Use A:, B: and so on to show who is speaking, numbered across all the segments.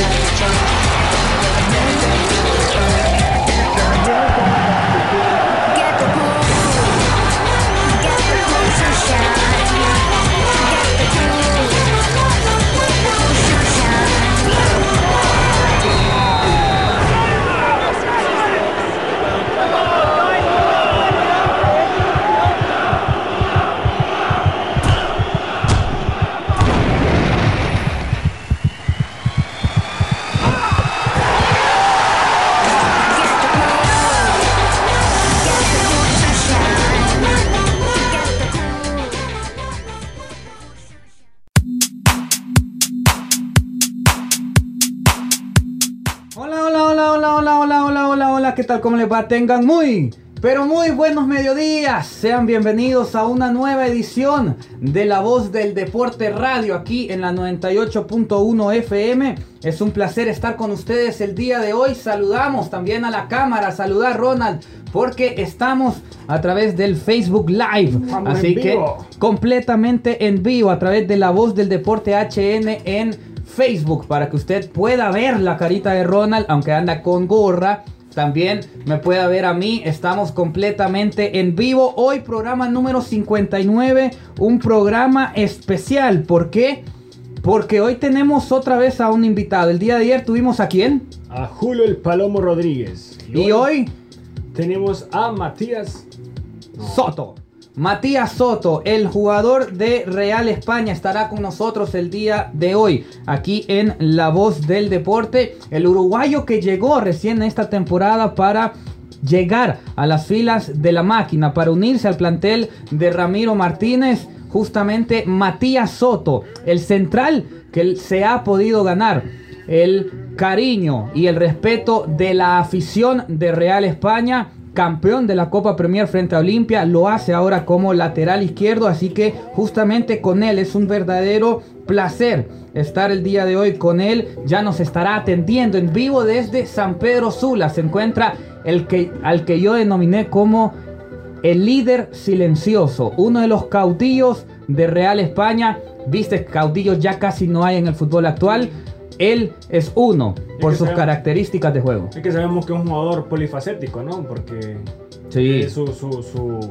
A: Let's
B: try. Tal? ¿Cómo les va? Tengan muy, pero muy buenos mediodías. Sean bienvenidos a una nueva edición de La Voz del Deporte Radio aquí en la 98.1 FM. Es un placer estar con ustedes el día de hoy. Saludamos también a la cámara, saludar Ronald, porque estamos a través del Facebook Live. Así que completamente en vivo a través de La Voz del Deporte HN en Facebook para que usted pueda ver la carita de Ronald, aunque anda con gorra también me puede ver a mí. Estamos completamente en vivo. Hoy programa número 59. Un programa especial. ¿Por qué? Porque hoy tenemos otra vez a un invitado. El día de ayer tuvimos a quién?
C: A Julio el Palomo Rodríguez.
B: Y, hoy,
C: tenemos a Matías
B: Soto. Matías Soto, el jugador de Real España, estará con nosotros el día de hoy, aquí en La Voz del Deporte. El uruguayo que llegó recién esta temporada para llegar a las filas de la máquina, para unirse al plantel de Ramiro Martínez. Justamente Matías Soto, el central que se ha podido ganar el cariño y el respeto de la afición de Real España campeón de la Copa Premier frente a Olimpia, lo hace ahora como lateral izquierdo, así que justamente con él es un verdadero placer estar el día de hoy con él. Ya nos estará atendiendo en vivo desde San Pedro Sula. Se encuentra el que, al que yo denominé como el líder silencioso, uno de los caudillos de Real España. Viste, caudillos ya casi no hay en el fútbol actual. Él es uno por sus características de juego.
C: Es que sabemos que es un jugador polifacético, ¿no? Porque sí. su, su,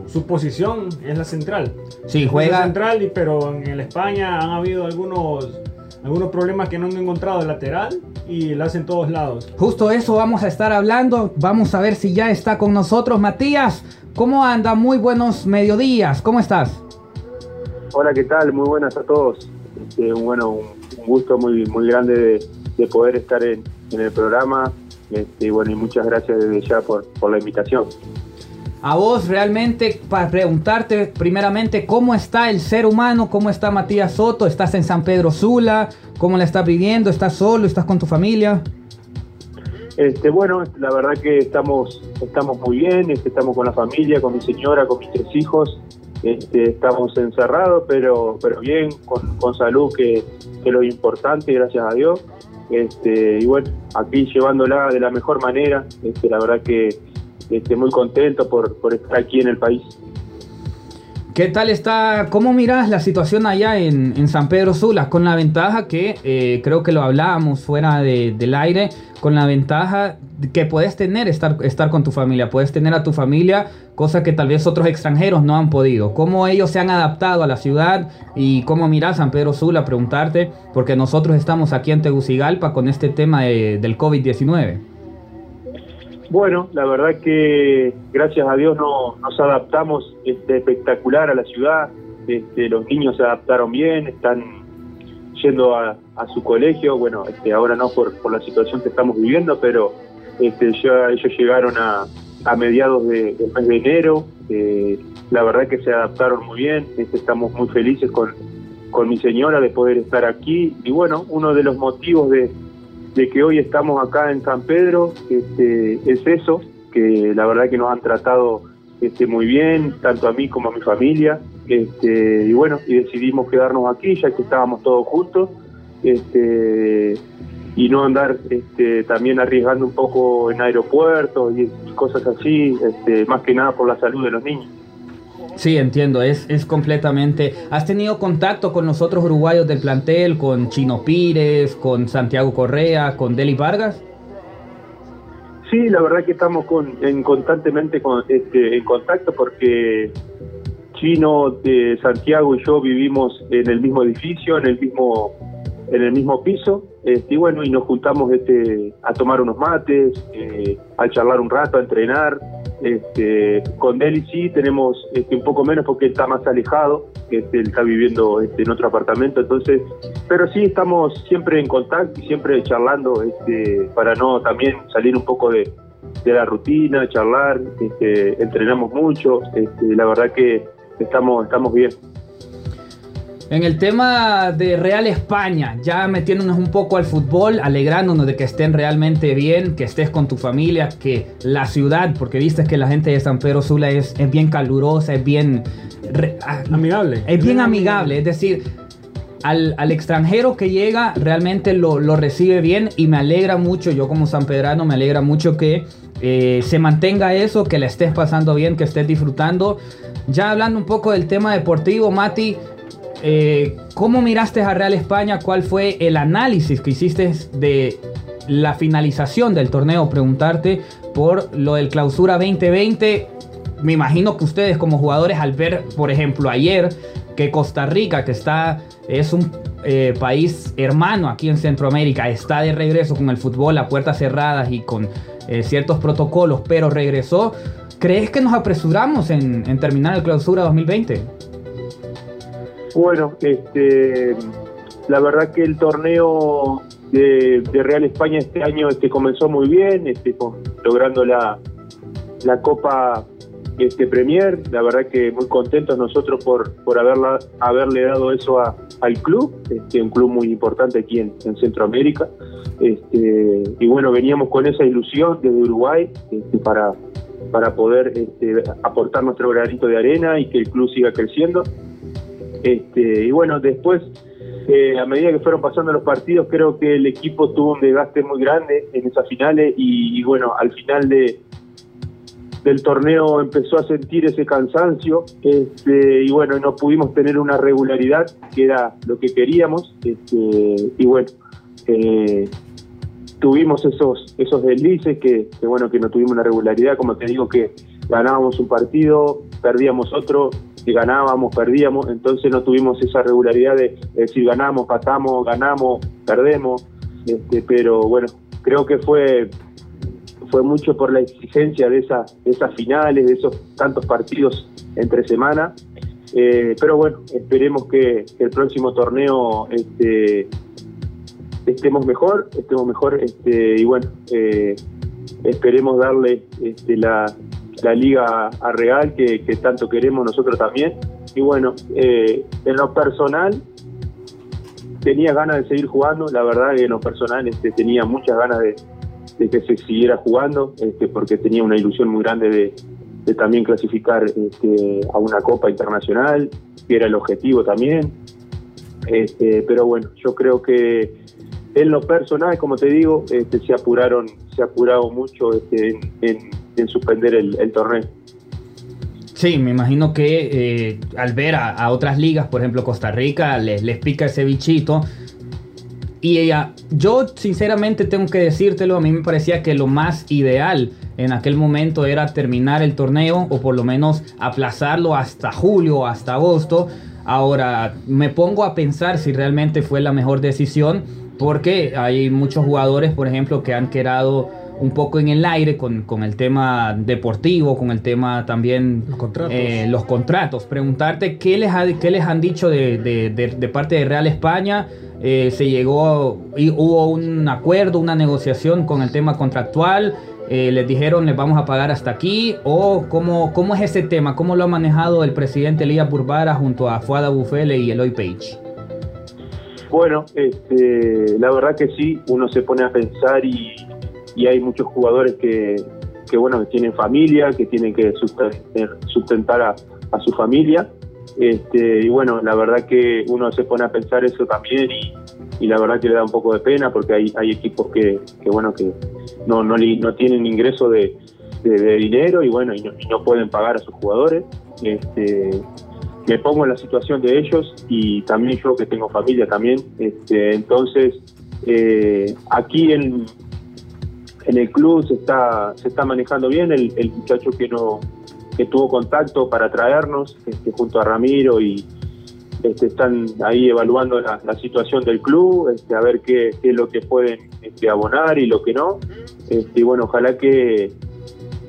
C: su, posición es la central.
B: Sí, juega.
C: central, pero en el España han habido algunos, algunos problemas que no han encontrado el lateral y lo hacen todos lados.
B: Justo eso vamos a estar hablando. Vamos a ver si ya está con nosotros Matías. ¿Cómo anda? Muy buenos mediodías. ¿Cómo estás?
D: Hola, ¿qué tal? Muy buenas a todos. Este, bueno, un gusto muy, muy grande de, poder estar en, el programa. Este, bueno, y muchas gracias desde ya por, por la invitación.
B: A vos realmente para preguntarte primeramente cómo está el ser humano, cómo está Matías Soto, estás en San Pedro Sula, cómo la estás viviendo, estás solo, estás con tu familia.
D: Este, bueno, la verdad que estamos, estamos muy bien, este, estamos con la familia, con mi señora, con mis tres hijos, este, estamos encerrados, pero, pero bien, con, salud, que, que, es lo importante, gracias a Dios. Este, y bueno, aquí llevándola de la mejor manera, este, la verdad que este, muy contento por, por estar aquí en el país.
B: ¿Qué tal está? ¿Cómo miras la situación allá en, San Pedro Sula? Con la ventaja que eh, creo que lo hablábamos fuera del aire, con la ventaja que puedes tener estar, estar con tu familia, puedes tener a tu familia, cosa que tal vez otros extranjeros no han podido. ¿Cómo ellos se han adaptado a la ciudad y cómo miras San Pedro Sula? Preguntarte, porque nosotros estamos aquí en Tegucigalpa con este tema del COVID-19.
D: Bueno, la verdad que gracias a Dios no, nos adaptamos este, espectacular a la ciudad. Este, los niños se adaptaron bien, están yendo a, su colegio. Bueno, este, ahora no por, la situación que estamos viviendo, pero este, ya ellos llegaron a, mediados de, mes de enero. Eh, la verdad que se adaptaron muy bien. Este, estamos muy felices con, con mi señora de poder estar aquí. Y bueno, uno de los motivos de, de que hoy estamos acá en San Pedro este, es eso, que la verdad que nos han tratado este, muy bien, tanto a mí como a mi familia. Este, y bueno, y decidimos quedarnos aquí ya que estábamos todos juntos. Este, y no andar este, también arriesgando un poco en aeropuertos y, y cosas así, este, más que nada por la salud de los niños.
B: Sí, entiendo, es, es completamente... ¿Has tenido contacto con los otros uruguayos del plantel, con Chino Pires, con Santiago Correa, con Deli Vargas?
D: Sí, la verdad que estamos con, en constantemente con, este, en contacto porque Chino, de Santiago y yo vivimos en el mismo edificio, en el mismo en el mismo piso, este, y bueno, y nos juntamos este, a tomar unos mates, eh, a charlar un rato, a entrenar. Este, con Deli sí tenemos este, un poco menos porque él está más alejado, este, él está viviendo este, en otro apartamento, entonces, pero sí estamos siempre en contacto y siempre charlando este, para no también salir un poco de, de la rutina, charlar, este, entrenamos mucho, este, la verdad que estamos, estamos bien.
B: En el tema de Real España, ya metiéndonos un poco al fútbol, alegrándonos de que estén realmente bien, que estés con tu familia, que la ciudad, porque viste que la gente de San Pedro Sula es, es bien calurosa, es bien... re- ah,
C: Amigable.
B: Es bien amigable, es decir, al, al extranjero que llega realmente lo, lo recibe bien y me alegra mucho, yo como sanpedrano me alegra mucho que eh, se mantenga eso, que la estés pasando bien, que estés disfrutando. Ya hablando un poco del tema deportivo, Mati, eh, ¿cómo miraste a Real España? ¿Cuál fue el análisis que hiciste de la finalización del torneo? Preguntarte por lo del clausura 2020 me imagino que ustedes como jugadores al ver, por ejemplo, ayer que Costa Rica, que está, es un eh, país hermano aquí en Centroamérica, está de regreso con el fútbol a puertas cerradas y con eh, ciertos protocolos, pero regresó, ¿crees que nos apresuramos en, en terminar el clausura 2020?
D: Bueno, este, la verdad que el torneo de, Real España este año este, comenzó muy bien, este, logrando la, la Copa este, Premier. La verdad que muy contentos nosotros por, por haberla, haberle dado eso a- al club, este, un club muy importante aquí en, en Centroamérica. Este, y bueno, veníamos con esa ilusión desde Uruguay este, para, para poder este, aportar nuestro granito de arena y que el club siga creciendo. Este, y bueno, después, eh, a medida que fueron pasando los partidos, creo que el equipo tuvo un desgaste muy grande en esas finales y, bueno, al final de, del torneo empezó a sentir ese cansancio este, y bueno, no pudimos tener una regularidad que era lo que queríamos este, y bueno, eh, tuvimos esos esos deslices que, que, bueno que no tuvimos una regularidad como te digo que ganábamos un partido perdíamos otro que ganábamos perdíamos entonces no tuvimos esa regularidad de, de decir ganamos patamos ganamos perdemos este, pero bueno creo que fue fue mucho por la exigencia de, esa, de esas finales de esos tantos partidos entre semana. Eh, pero bueno esperemos que, que el próximo torneo este estemos mejor, estemos mejor, este, y bueno, eh, esperemos darle este, la, la liga a Real que, tanto queremos nosotros también. Y bueno, eh, en lo personal, tenía ganas de seguir jugando, la verdad que en lo personal este, tenía muchas ganas de, que se siguiera jugando, este, porque tenía una ilusión muy grande de, también clasificar este, a una Copa Internacional, que era el objetivo también. Este, pero bueno, yo creo que en lo personal, como te digo, este, se apuraron, se apurado mucho este, en, en, en suspender el, torneo.
B: Sí, me imagino que eh, al ver a, otras ligas, por ejemplo Costa Rica, les, pica ese bichito. Y ella, yo sinceramente tengo que decírtelo, a mí me parecía que lo más ideal en aquel momento era terminar el torneo o por lo menos aplazarlo hasta julio, hasta agosto. Ahora me pongo a pensar si realmente fue la mejor decisión porque hay muchos jugadores, por ejemplo, que han quedado un poco en el aire con, con el tema deportivo, con el tema también
C: los contratos.
B: Eh, los contratos. Preguntarte qué les, ha, qué les han dicho de, de, de, de parte de Real España. Eh, se llegó, y hubo un acuerdo, una negociación con el tema contractual. Eh, les dijeron les vamos a pagar hasta aquí o cómo, cómo es ese tema, cómo lo ha manejado el presidente Elías Burbara junto a Fuada Bufele y Eloy Page.
D: Bueno, este, la verdad que sí, uno se pone a pensar y, y hay muchos jugadores que, que, bueno, que tienen familia, que tienen que sustentar, a, su familia. Este, y bueno, la verdad que uno se pone a pensar eso también y, la verdad que le da un poco de pena porque hay, hay equipos que, que bueno, que no, no, no tienen ingreso de, dinero y bueno, y no, no pueden pagar a sus jugadores. Este, me pongo en la situación de ellos y también yo que tengo familia también. Este, entonces, eh, aquí en, en el club se está, se está manejando bien. El, muchacho que no que tuvo contacto para traernos este, junto a Ramiro y este, están ahí evaluando la, situación del club, este, a ver qué, qué es lo que pueden este, abonar y lo que no. Este, bueno, ojalá que,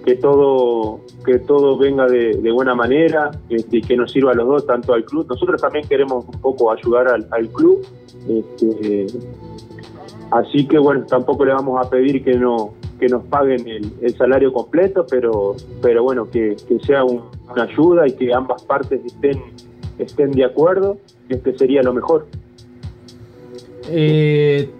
D: que todo que todo venga de, de buena manera este, que nos sirva a los dos, tanto al club. Nosotros también queremos un poco ayudar al, al club. Este, así que bueno, tampoco le vamos a pedir que no que nos paguen el, salario completo, pero pero bueno, que, que sea un- una ayuda y que ambas partes estén estén de acuerdo, este sería lo mejor.
B: Eh,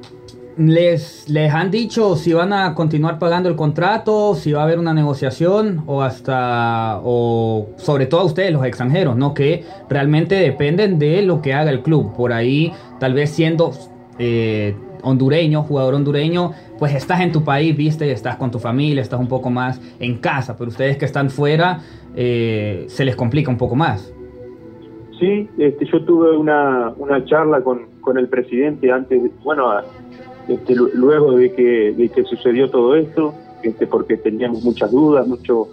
B: les, ¿Les han dicho si van a continuar pagando el contrato, si va a haber una negociación o hasta, o sobre todo a ustedes los extranjeros, ¿no? Que realmente dependen de lo que haga el club. Por ahí, tal vez siendo eh, hondureño, jugador hondureño, pues estás en tu país, viste, estás con tu familia, estás un poco más en casa, pero ustedes que están fuera, eh, se les complica un poco más.
D: Sí, este, yo tuve una, una charla con, con el presidente antes, bueno, este, lu- luego de que, de que sucedió todo esto, este, porque teníamos muchas dudas, mucho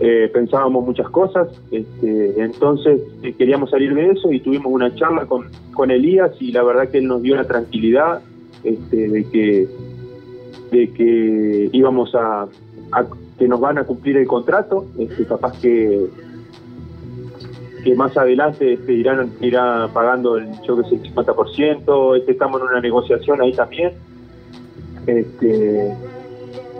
D: eh, pensábamos muchas cosas, este, entonces eh, queríamos salir de eso y tuvimos una charla con, con Elías y la verdad que él nos dio la tranquilidad este, de que de que íbamos a, que nos van a cumplir el contrato, este, capaz que que más adelante este, irán irá pagando el yo que sé el 50%, este, estamos en una negociación ahí también. Este,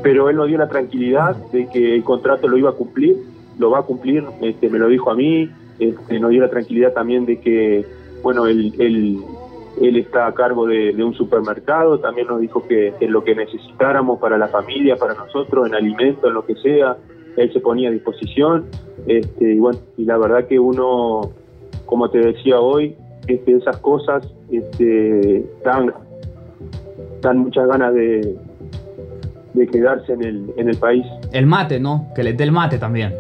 D: pero él nos dio la tranquilidad de que el contrato lo iba a cumplir, lo va a cumplir, este, me lo dijo a mí, este, nos dio la tranquilidad también de que, bueno, él, él, está a cargo de, un supermercado, también nos dijo que lo que necesitáramos para la familia, para nosotros, en alimento, en lo que sea, él se ponía a disposición, este, y bueno, y la verdad que uno, como te decía hoy, este, esas cosas este, dan muchas ganas de, de quedarse en el, en el país.
B: El mate, ¿no? Que les dé el mate también.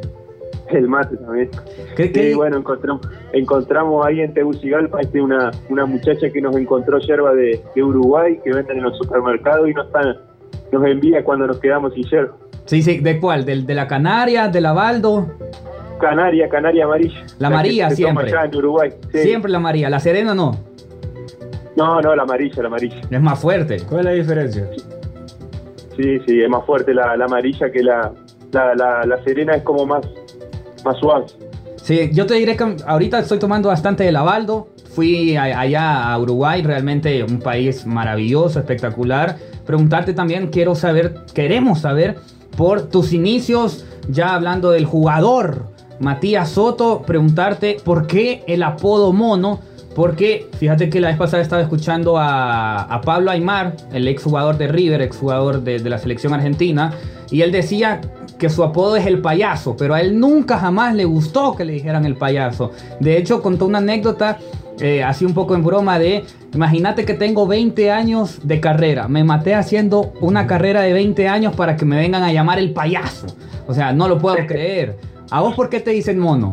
D: El mate también.
B: ¿Qué- qué-
D: Sí, bueno, encontramos, encontramos ahí en Tegucigalpa este, una, una muchacha que nos encontró yerba de, de Uruguay que venden en los supermercados y nos, están, nos envía cuando nos quedamos sin yerba.
B: Sí, sí, ¿de cuál? ¿Del, ¿De la Canaria? ¿De la Baldo?
D: Canaria, Canaria amarilla.
B: La amarilla siempre.
D: allá en Uruguay. Sí.
B: Siempre la María. ¿La Serena no?
D: No, no, la amarilla, la amarilla.
B: Es más fuerte.
C: ¿Cuál es la diferencia?
D: Sí, sí, es más fuerte la, la amarilla que la, la, la, serena, es como más, más suave.
B: Sí, yo te diré que ahorita estoy tomando bastante de la Baldo. Fui allá a Uruguay, realmente un país maravilloso, espectacular. Preguntarte también, quiero saber, queremos saber por tus inicios, ya hablando del jugador Matías Soto, preguntarte por qué el apodo mono. Porque fíjate que la vez pasada estaba escuchando a, a Pablo Aymar, el exjugador de River, exjugador de, de la selección argentina, y él decía que su apodo es el payaso, pero a él nunca jamás le gustó que le dijeran el payaso. De hecho, contó una anécdota, eh, así un poco en broma, de, imagínate que tengo 20 años de carrera, me maté haciendo una carrera de 20 años para que me vengan a llamar el payaso. O sea, no lo puedo creer. ¿A vos por qué te dicen mono?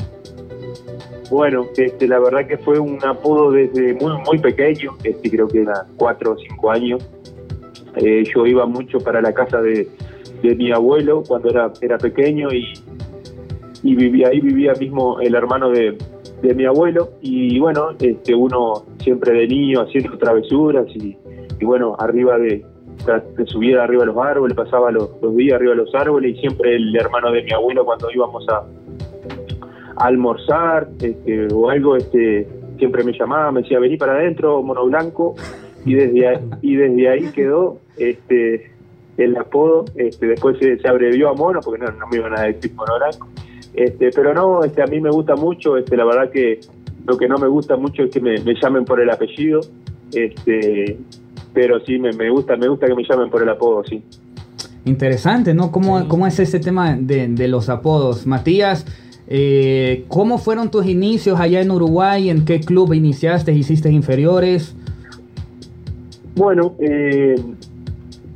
D: Bueno, este, la verdad que fue un apodo desde muy muy pequeño, este, creo que era cuatro o cinco años. Eh, yo iba mucho para la casa de, de mi abuelo cuando era, era pequeño y, y vivía ahí, vivía mismo el hermano de, de mi abuelo y bueno, este, uno siempre de niño haciendo travesuras y, bueno, arriba de, de subir arriba de los árboles, pasaba los, los días arriba de los árboles y siempre el hermano de mi abuelo cuando íbamos a, a almorzar este, o algo, este, siempre me llamaba, me decía, vení para adentro, mono blanco, y desde ahí, y desde ahí quedó este, el apodo, este, después se, se abrevió a mono, porque no, no me iban a decir mono blanco, este, pero no, este, a mí me gusta mucho, este, la verdad que, lo que no me gusta mucho es que me, me llamen por el apellido, este, pero sí me, me gusta, me gusta que me llamen por el apodo, sí.
B: Interesante, ¿no? ¿Cómo, cómo es ese tema de, de los apodos? Matías, eh, ¿cómo fueron tus inicios allá en Uruguay? ¿En qué club iniciaste? ¿Hiciste inferiores?
D: Bueno, eh,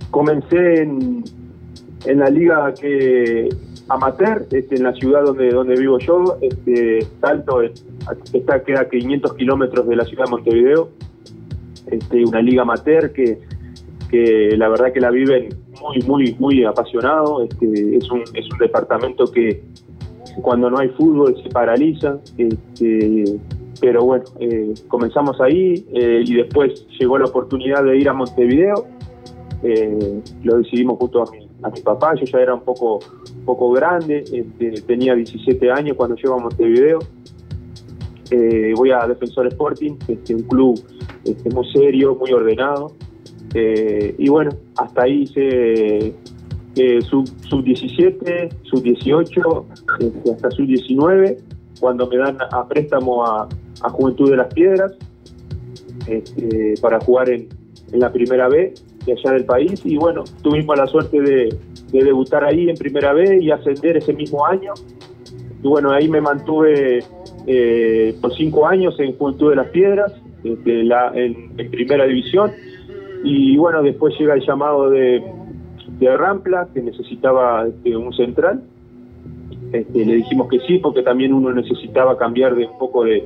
D: comencé en, en la liga que amateur, este, en la ciudad donde donde vivo yo, este, Salto es- está queda a 500 kilómetros de la ciudad de Montevideo, este, una liga amateur que, que la verdad que la viven muy muy muy apasionado, este, es un es un departamento que cuando no hay fútbol se paraliza, este, pero bueno, eh, comenzamos ahí eh, y después llegó la oportunidad de ir a Montevideo eh, lo decidimos junto a mi, papá, yo ya era un poco, poco grande, este, tenía 17 años cuando llego a Montevideo. Voy a Defensor Sporting, este, un club este, muy serio, muy ordenado. Y bueno, hasta ahí hice sub, sub 17, sub 18, este, hasta sub 19, cuando me dan a préstamo a, a Juventud de las Piedras este, para jugar en, en la primera B de allá del país. Y bueno, tuvimos la suerte de, de debutar ahí en primera B y ascender ese mismo año. Y bueno, ahí me mantuve eh, por cinco años en Juventud de las Piedras, este, la, en, en primera división. Y bueno, después llega el llamado de, de Rampla que necesitaba este, un central este, le dijimos que sí porque también uno necesitaba cambiar de un poco de,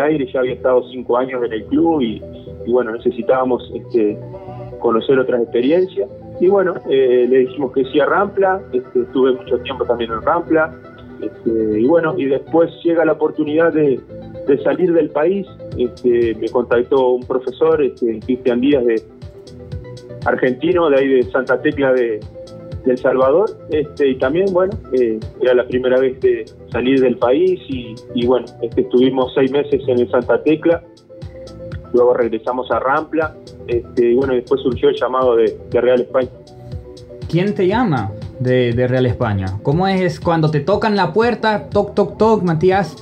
D: aire, ya había estado cinco años en el club y, bueno, necesitábamos este, conocer otras experiencias. Y bueno, eh, le dijimos que sí a Rampla, este, estuve mucho tiempo también en Rampla, este, y bueno, y después llega la oportunidad de, de salir del país, este, me contactó un profesor, este, Cristian Díaz, de argentino, de ahí de Santa Tecla de, El Salvador, este, y también, bueno, eh, era la primera vez de salir del país y, bueno, este, estuvimos seis meses en el Santa Tecla, luego regresamos a Rampla, este, y bueno, después surgió el llamado de, Real España.
B: ¿Quién te llama de, de Real España? ¿Cómo es cuando te tocan la puerta, toc, toc, toc, Matías?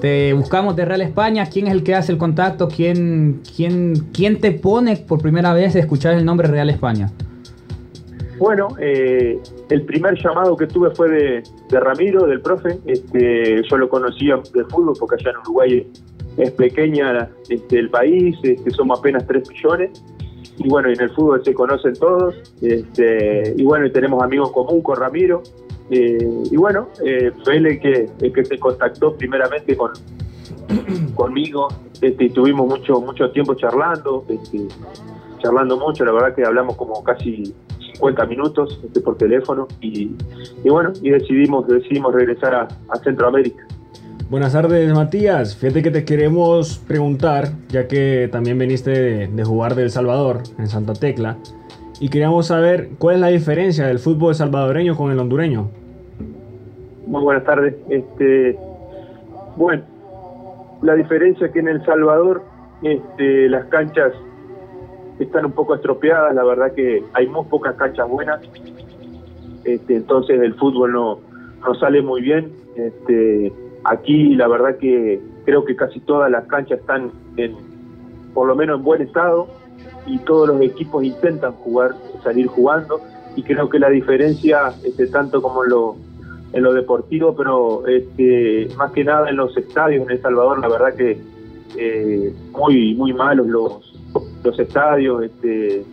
B: Te buscamos de Real España. ¿Quién es el que hace el contacto? ¿Quién, quién, quién te pone por primera vez a escuchar el nombre Real España?
D: Bueno, eh, el primer llamado que tuve fue de, Ramiro, del profe. Este, yo lo conocía de fútbol porque allá en Uruguay es pequeña este, el país, este, somos apenas 3 millones. Y bueno, en el fútbol se conocen todos. Este, y bueno, tenemos amigos en común con Ramiro. Eh, y bueno, eh, fue él el que, el que se contactó primeramente con, conmigo. Este, tuvimos mucho, mucho tiempo charlando, este, charlando mucho. La verdad que hablamos como casi 50 minutos este, por teléfono. Y, y bueno, y decidimos, decidimos regresar a, a Centroamérica.
C: Buenas tardes, Matías. Fíjate que te queremos preguntar, ya que también viniste de, de jugar de El Salvador, en Santa Tecla, y queríamos saber cuál es la diferencia del fútbol salvadoreño con el hondureño.
D: Muy buenas tardes. Este, bueno, la diferencia es que en El Salvador este, las canchas están un poco estropeadas, la verdad que hay muy pocas canchas buenas, este, entonces el fútbol no, no sale muy bien. Este, aquí la verdad que creo que casi todas las canchas están en, por lo menos en buen estado y todos los equipos intentan jugar, salir jugando y creo que la diferencia, este, tanto como en lo, en lo deportivo, pero este, más que nada en los estadios en El Salvador, la verdad que eh, muy muy malos los, los estadios, este,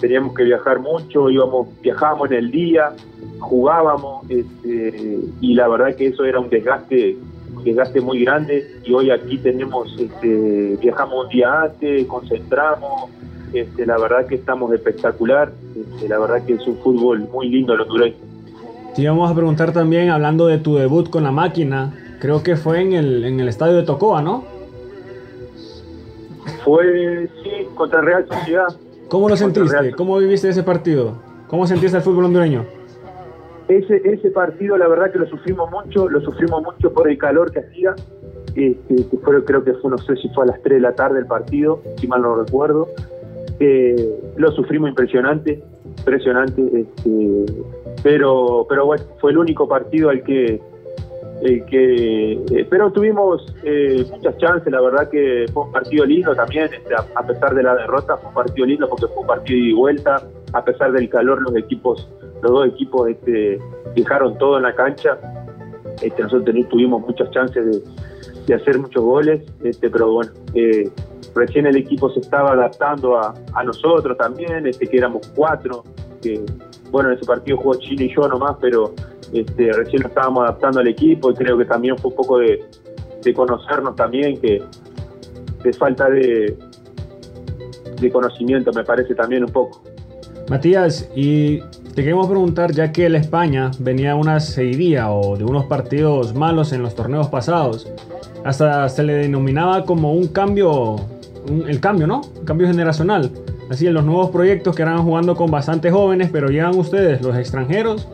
D: teníamos que viajar mucho, íbamos, viajábamos en el día, jugábamos, este, y la verdad que eso era un desgaste, un desgaste muy grande, y hoy aquí tenemos, este, viajamos un día antes, concentramos, este, la verdad que estamos espectacular, este, la verdad que es un fútbol muy lindo el hondureño.
C: Te íbamos a preguntar también, hablando de tu debut con la máquina, creo que fue en el, en el estadio de Tocoa, ¿no?
D: Fue, sí, contra Real Sociedad.
C: ¿Cómo lo sentiste? ¿Cómo viviste ese partido? ¿Cómo sentiste el fútbol hondureño?
D: Ese, ese partido, la verdad que lo sufrimos mucho, lo sufrimos mucho por el calor que hacía. Este, que fue, creo que fue, no sé si fue a las 3 de la tarde el partido, si mal no recuerdo. Eh, lo sufrimos impresionante, impresionante. Este, pero, pero bueno, fue el único partido al que, eh, que, eh, pero tuvimos eh, muchas chances, la verdad que fue un partido lindo también, este, a, pesar de la derrota, fue un partido lindo porque fue un partido y vuelta, a pesar del calor, los equipos, los dos equipos este, dejaron todo en la cancha, este, nosotros tuvimos muchas chances de, hacer muchos goles, este, pero bueno, eh, recién el equipo se estaba adaptando a, a nosotros también, este, que éramos cuatro, que bueno, en ese partido jugó Chile y yo nomás, pero este, recién estábamos adaptando al equipo y creo que también fue un poco de, de conocernos también, que de falta de, de conocimiento me parece también un poco.
C: Matías, y te queremos preguntar, ya que la España venía una seguidilla o de unos partidos malos en los torneos pasados, hasta se le denominaba como un cambio, un- el cambio, ¿no? Un cambio generacional. Así en los nuevos proyectos que eran jugando con bastantes jóvenes, pero llegan ustedes, los extranjeros,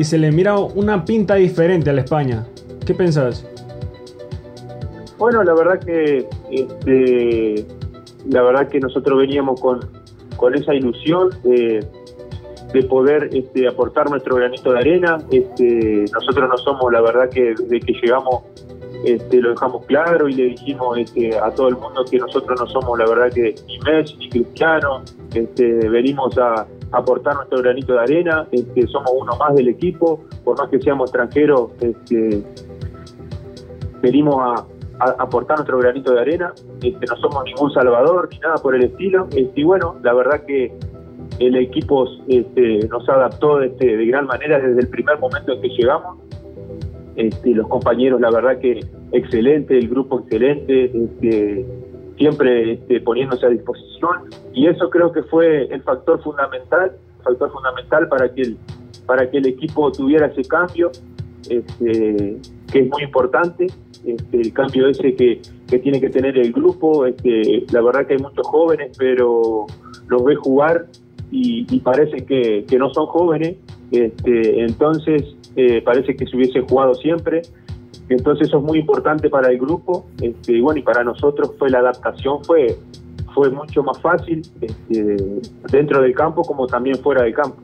C: y se le mira una pinta diferente a la España. ¿Qué pensás?
D: Bueno, la verdad que este, la verdad que nosotros veníamos con, con esa ilusión de, de poder este, aportar nuestro granito de arena. Este, nosotros no somos, la verdad que desde que llegamos lo dejamos claro y le dijimos a todo el mundo que nosotros no somos, la verdad que ni Messi ni Cristiano, venimos a aportar nuestro granito de arena, este, somos uno más del equipo, por más que seamos extranjeros, venimos a, aportar nuestro granito de arena, este, no somos ningún salvador ni nada por el estilo, y bueno, la verdad que el equipo este, nos adaptó este, de gran manera desde el primer momento en que llegamos, este, los compañeros la verdad que excelente, el grupo excelente, este, siempre este, poniéndose a disposición. Y eso creo que fue el factor fundamental, factor fundamental para que el, para que el equipo tuviera ese cambio, este, que es muy importante, este, el cambio ese que, que tiene que tener el grupo, este, la verdad que hay muchos jóvenes, pero los ve jugar y, y parece que, no son jóvenes, entonces eh, parece que se hubiese jugado siempre, entonces eso es muy importante para el grupo, este, y bueno, y para nosotros fue la adaptación, fue, fue mucho más fácil este, dentro del campo como también fuera del campo.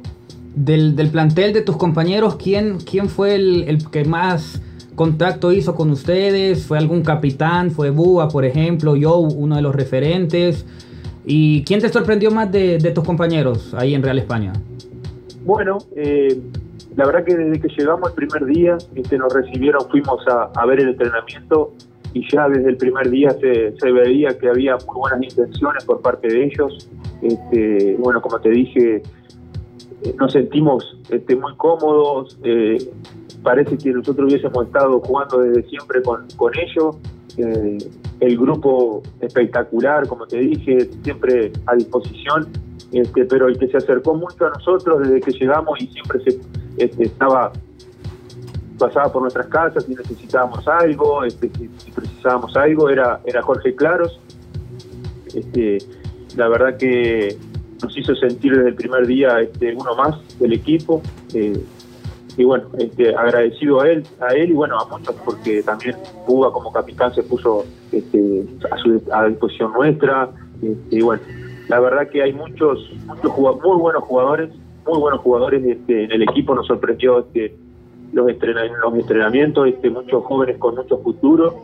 B: Del, del plantel de tus compañeros, ¿quién, quién fue el, el que más contacto hizo con ustedes? ¿Fue algún capitán? ¿Fue Búa, por ejemplo? Yo, uno de los referentes. ¿Y quién te sorprendió más de, de tus compañeros ahí en Real España?
D: Bueno, eh, la verdad que desde que llegamos el primer día, este, nos recibieron, fuimos a, ver el entrenamiento y ya desde el primer día se, se veía que había muy buenas intenciones por parte de ellos. Este, bueno, como te dije, eh, nos sentimos este, muy cómodos. eh, parece que nosotros hubiésemos estado jugando desde siempre con, con ellos. eh, el grupo espectacular, como te dije, siempre a disposición. Este, pero el que se acercó mucho a nosotros desde que llegamos y siempre se este, estaba pasaba por nuestras casas si necesitábamos algo, este, si, precisábamos algo, era, era Jorge Claros. Este, la verdad que nos hizo sentir desde el primer día este, uno más del equipo. eh, y bueno, este, agradecido a él, a él y bueno, a muchos, porque también Puga como capitán se puso este, a, su, a disposición nuestra. Este, y bueno, la verdad que hay muchos, muchos muy buenos jugadores, muy buenos jugadores este, en el equipo, nos sorprendió este, los, entrena- los entrenamientos, este, muchos jóvenes con mucho futuro,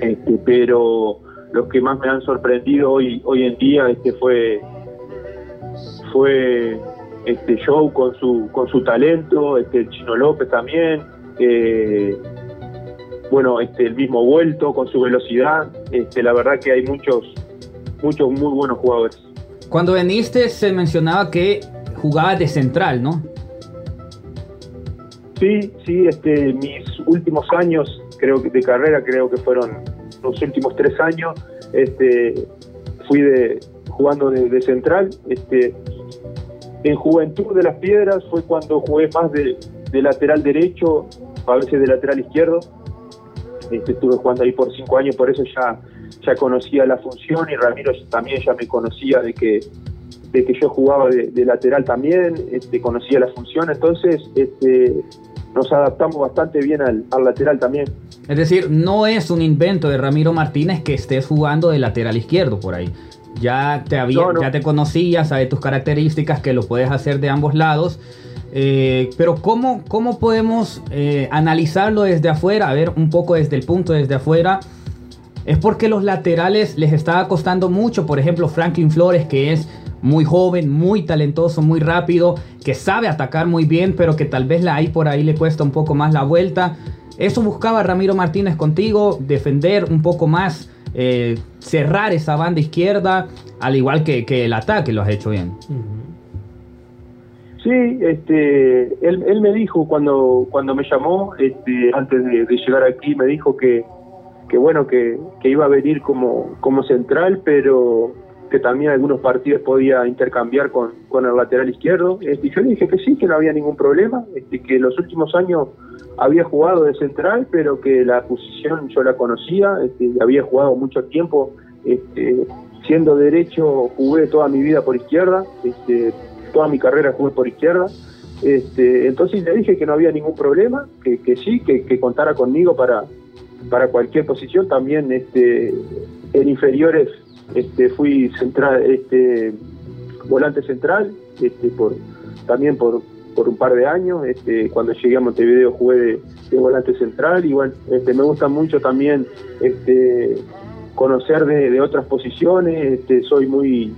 D: este, pero los que más me han sorprendido hoy, hoy en día este, fue, fue este Joe con su, con su talento, este, Chino López también, eh, bueno, este, el mismo Vuelto con su velocidad, este, la verdad que hay muchos, muchos muy buenos jugadores.
B: Cuando viniste se mencionaba que jugabas de central, ¿no?
D: Sí, sí, este, mis últimos años, creo que de carrera, creo que fueron los últimos tres años, este, fui de jugando de, de central. Este, en Juventud de las Piedras fue cuando jugué más de, de lateral derecho, a veces de lateral izquierdo. Este, estuve jugando ahí por cinco años, por eso ya, ya conocía la función y Ramiro también ya me conocía de que de que yo jugaba de, de lateral también, este, conocía la función, entonces este, nos adaptamos bastante bien al, al lateral también.
B: Es decir, no es un invento de Ramiro Martínez que estés jugando de lateral izquierdo por ahí. Ya te, había,
D: No, no.
B: ya te conocía, sabes tus características, que lo puedes hacer de ambos lados. Eh, pero ¿cómo, cómo podemos eh, analizarlo desde afuera? A ver, un poco desde el punto desde afuera. Es porque los laterales les estaba costando mucho. Por ejemplo, Franklin Flores, que es muy joven, muy talentoso, muy rápido, que sabe atacar muy bien, pero que tal vez la ahí por ahí le cuesta un poco más la vuelta. Eso buscaba Ramiro Martínez contigo, defender un poco más, eh, cerrar esa banda izquierda, al igual que, que el ataque lo has hecho bien.
D: Sí, este, él, me dijo cuando cuando me llamó, este, antes de, de llegar aquí, me dijo que, que bueno, que, que iba a venir como, como central, pero que también algunos partidos podía intercambiar con, con el lateral izquierdo. Este, yo le dije que sí, que no había ningún problema, este, que los últimos años había jugado de central, pero que la posición yo la conocía, este, había jugado mucho tiempo, este, siendo derecho jugué toda mi vida por izquierda, este, toda mi carrera jugué por izquierda. Entonces le dije que no había ningún problema, que, que sí, que, que contara conmigo para, para cualquier posición. También en inferiores este, fui central, este, volante central, este, también por, un par de años. Este, cuando llegué a Montevideo jugué de, volante central y bueno, este, me gusta mucho también conocer de, otras posiciones. Este, soy muy,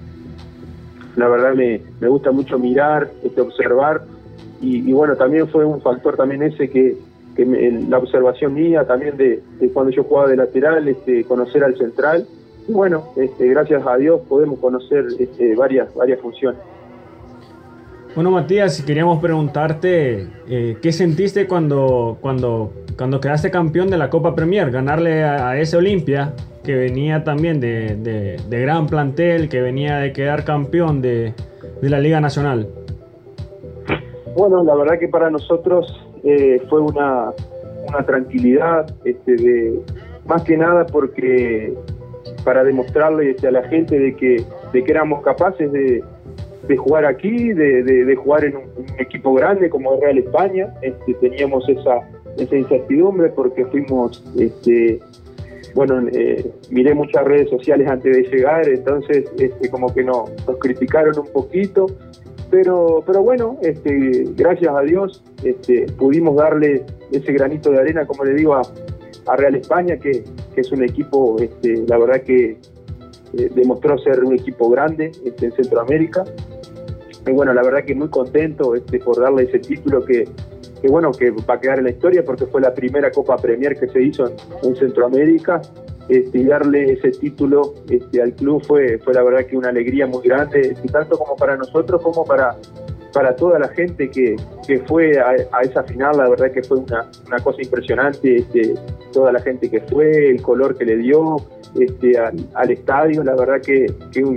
D: la verdad me, gusta mucho mirar, observar y, y bueno, también fue un factor también ese que, que me- la observación mía también de, de cuando yo jugaba de lateral, este, conocer al central. Bueno, este, gracias a Dios podemos conocer este, varias, varias funciones.
C: Bueno, Matías, queríamos preguntarte eh, qué sentiste cuando, cuando, cuando quedaste campeón de la Copa Premier, ganarle a, a ese Olimpia que venía también de, de- de gran plantel, que venía de quedar campeón de, de la Liga Nacional.
D: Bueno, la verdad que para nosotros eh, fue una, una tranquilidad, este, de, más que nada porque para demostrarle este, a la gente de que, de que éramos capaces de, de jugar aquí, de, de- jugar en un, un equipo grande como es Real España. Este, teníamos esa, esa incertidumbre porque fuimos, este, bueno, eh, miré muchas redes sociales antes de llegar, entonces este, como que no, nos criticaron un poquito, pero, pero bueno, este, gracias a Dios este, pudimos darle ese granito de arena, como le digo, a, a Real España, que, es un equipo, este, la verdad que eh, demostró ser un equipo grande este, en Centroamérica. Y bueno, la verdad que muy contento este, por darle ese título que, que bueno, que va a quedar en la historia porque fue la primera Copa Premier que se hizo en, en Centroamérica. Este, y darle ese título al club fue, fue la verdad que una alegría muy grande, tanto como para nosotros como para, para toda la gente que, que fue a, esa final, la verdad que fue una, una cosa impresionante, este, toda la gente que fue, el color que le dio este, al, estadio, la verdad que,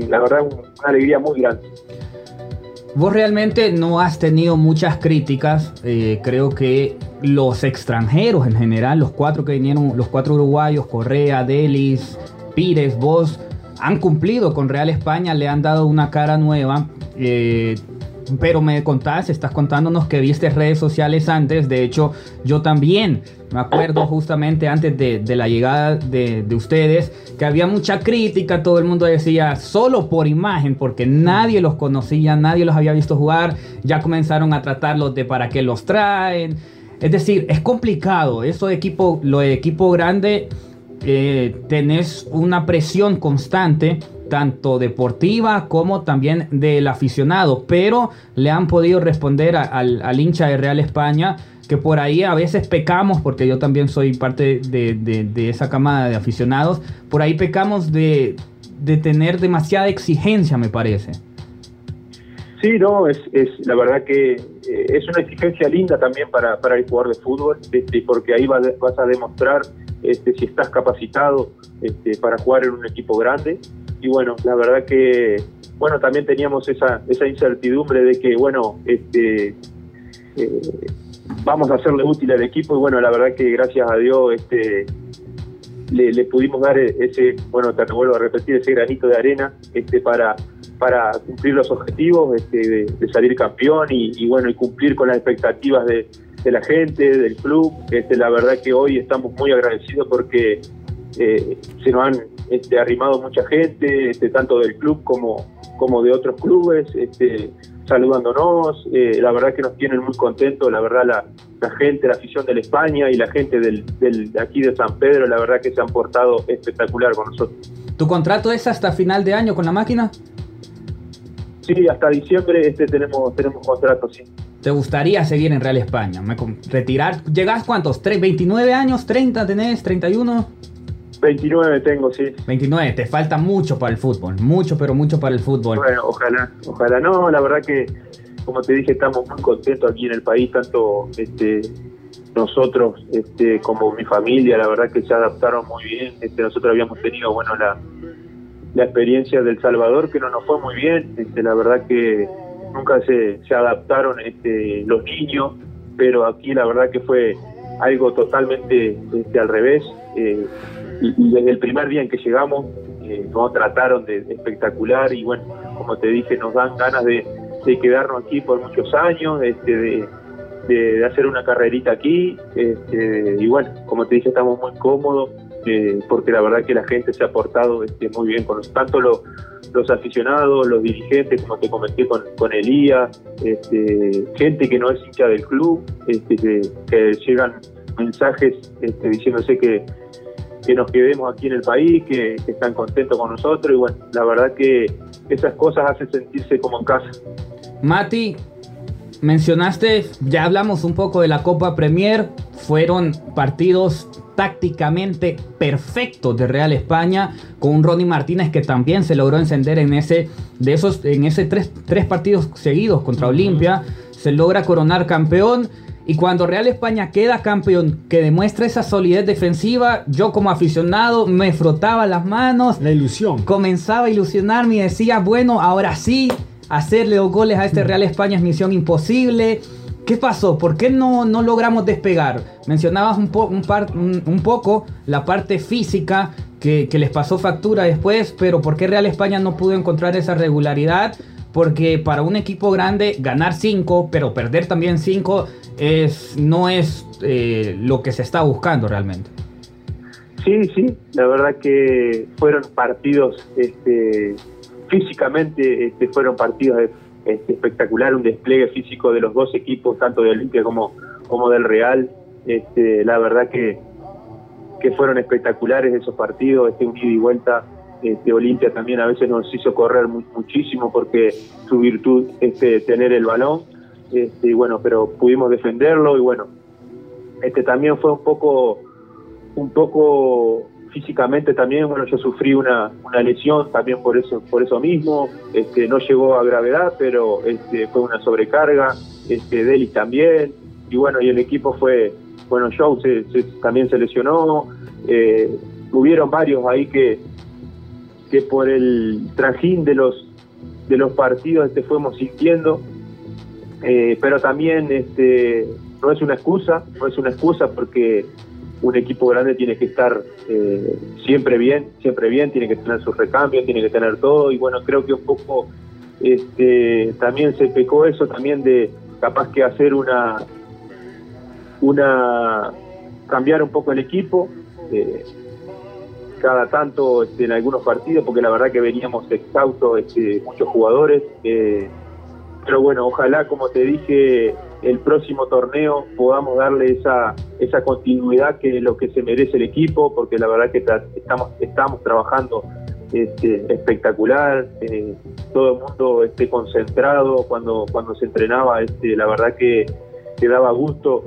D: la verdad una alegría muy grande.
B: Vos realmente no has tenido muchas críticas. eh, creo que los extranjeros en general, los cuatro que vinieron, los cuatro uruguayos, Correa, Delis, Pires, vos, han cumplido con Real España, le han dado una cara nueva. eh, pero me contás, estás contándonos que viste redes sociales antes. De hecho, yo también me acuerdo justamente antes de, de la llegada de, de ustedes que había mucha crítica. Todo el mundo decía solo por imagen, porque nadie los conocía, nadie los había visto jugar. Ya comenzaron a tratarlos de para qué los traen. Es decir, es complicado. Eso de equipo, lo de equipo grande, eh, tenés una presión constante, tanto deportiva como también del aficionado, pero le han podido responder al, hincha de Real España que por ahí a veces pecamos, porque yo también soy parte de, esa camada de aficionados, por ahí pecamos de, tener demasiada exigencia, me parece.
D: Sí, no, es, es la verdad que eh, es una exigencia linda también para, el jugador de fútbol, este, porque ahí va- vas a demostrar este, si estás capacitado este, para jugar en un equipo grande. Y bueno, la verdad que, bueno, también teníamos esa, esa incertidumbre de que, bueno, este, eh, vamos a hacerle útil al equipo y bueno, la verdad que gracias a Dios este, le, pudimos dar e- ese, bueno, te vuelvo a repetir, ese granito de arena este, para, para cumplir los objetivos este, de, de salir campeón y, bueno, y cumplir con las expectativas de, de la gente, del club. Este, la verdad que hoy estamos muy agradecidos porque eh, se nos han este, arrimado mucha gente, este, tanto del club como, como de otros clubes. Este, saludándonos, eh, la verdad que nos tienen muy contentos, la verdad la, la gente, la afición de la España y la gente del, del, de aquí de San Pedro, la verdad que se han portado espectacular con nosotros.
B: ¿Tu contrato es hasta final de año con la máquina?
D: Sí, hasta diciembre este tenemos tenemos contrato, sí.
B: ¿Te gustaría seguir en Real España? ¿Retirar? ¿Llegás cuántos? ¿Tre- ¿29 años? ¿30 tenés? ¿31?
D: 29 tengo, sí.
B: 29, te falta mucho para el fútbol, mucho, pero mucho para el fútbol.
D: Bueno, ojalá, ojalá no, la verdad que, como te dije, estamos muy contentos aquí en el país, tanto este, nosotros este, como mi familia, la verdad que se adaptaron muy bien. Este, nosotros habíamos tenido, bueno, la, la experiencia del Salvador, que no nos fue muy bien. Este, la verdad que nunca se, se adaptaron este, los niños, pero aquí la verdad que fue algo totalmente este, al revés. eh, y, desde el primer día en que llegamos, eh, nos trataron de, espectacular y bueno, como te dije, nos dan ganas de, quedarnos aquí por muchos años, este, de, de- de hacer una carrerita aquí. Este, y bueno, como te dije, estamos muy cómodos eh, porque la verdad que la gente se ha portado este, muy bien con nosotros, tanto los, los aficionados, los dirigentes, como te comenté con, con Elías, este, gente que no es hincha del club, este, que, que llegan mensajes este, diciéndose que, que nos quedemos aquí en el país, que, que están contentos con nosotros y bueno, la verdad que esas cosas hacen sentirse como en casa.
B: Mati, mencionaste, ya hablamos un poco de la Copa Premier, fueron partidos tácticamente perfectos de Real España con un Ronnie Martínez que también se logró encender en ese de esos en ese tres, tres partidos seguidos contra Olimpia se logra coronar campeón y cuando Real España queda campeón que demuestra esa solidez defensiva yo como aficionado me frotaba las manos
C: La ilusión.
B: comenzaba a ilusionarme y decía, bueno, ahora sí, hacerle dos goles a este Real España es misión imposible. ¿Qué pasó? ¿Por qué no, no logramos despegar? Mencionabas un, po- un, par- un- un poco la parte física que, que les pasó factura después, pero ¿por qué Real España no pudo encontrar esa regularidad? Porque para un equipo grande ganar 5, pero perder también 5 es, no es eh, lo que se está buscando realmente.
D: Sí, sí, la verdad que fueron partidos, este, físicamente este, fueron partidos este, espectacular, un despliegue físico de los dos equipos, tanto de Olimpia como, como del Real. Este, la verdad que, que fueron espectaculares esos partidos, este, un ida y vuelta. Este, Olimpia también a veces nos hizo correr mu- muchísimo porque su virtud es este, tener el balón. Este, bueno, pero pudimos defenderlo y bueno, este también fue un poco un poco físicamente también, bueno, yo sufrí una, una lesión también por eso, por eso mismo, este, no llegó a gravedad, pero este, fue una sobrecarga, este, Delis también, y bueno, y el equipo fue, bueno, Joe se, se- también se lesionó, eh, hubieron varios ahí que, que por el trajín de los de los partidos este, fuimos sintiendo, eh, pero también este, no es una excusa, no es una excusa porque un equipo grande tiene que estar eh, siempre bien, siempre bien, tiene que tener sus recambios, tiene que tener todo. Y bueno, creo que un poco este, también se pecó eso también de capaz que hacer una una cambiar un poco el equipo eh, cada tanto este, en algunos partidos porque la verdad que veníamos exhaustos este, muchos jugadores eh, pero bueno, ojalá, como te dije, el próximo torneo podamos darle esa esa continuidad que es lo que se merece el equipo, porque la verdad que estamos estamos trabajando este, espectacular, eh, todo el mundo esté concentrado cuando cuando se entrenaba, la verdad que, que daba gusto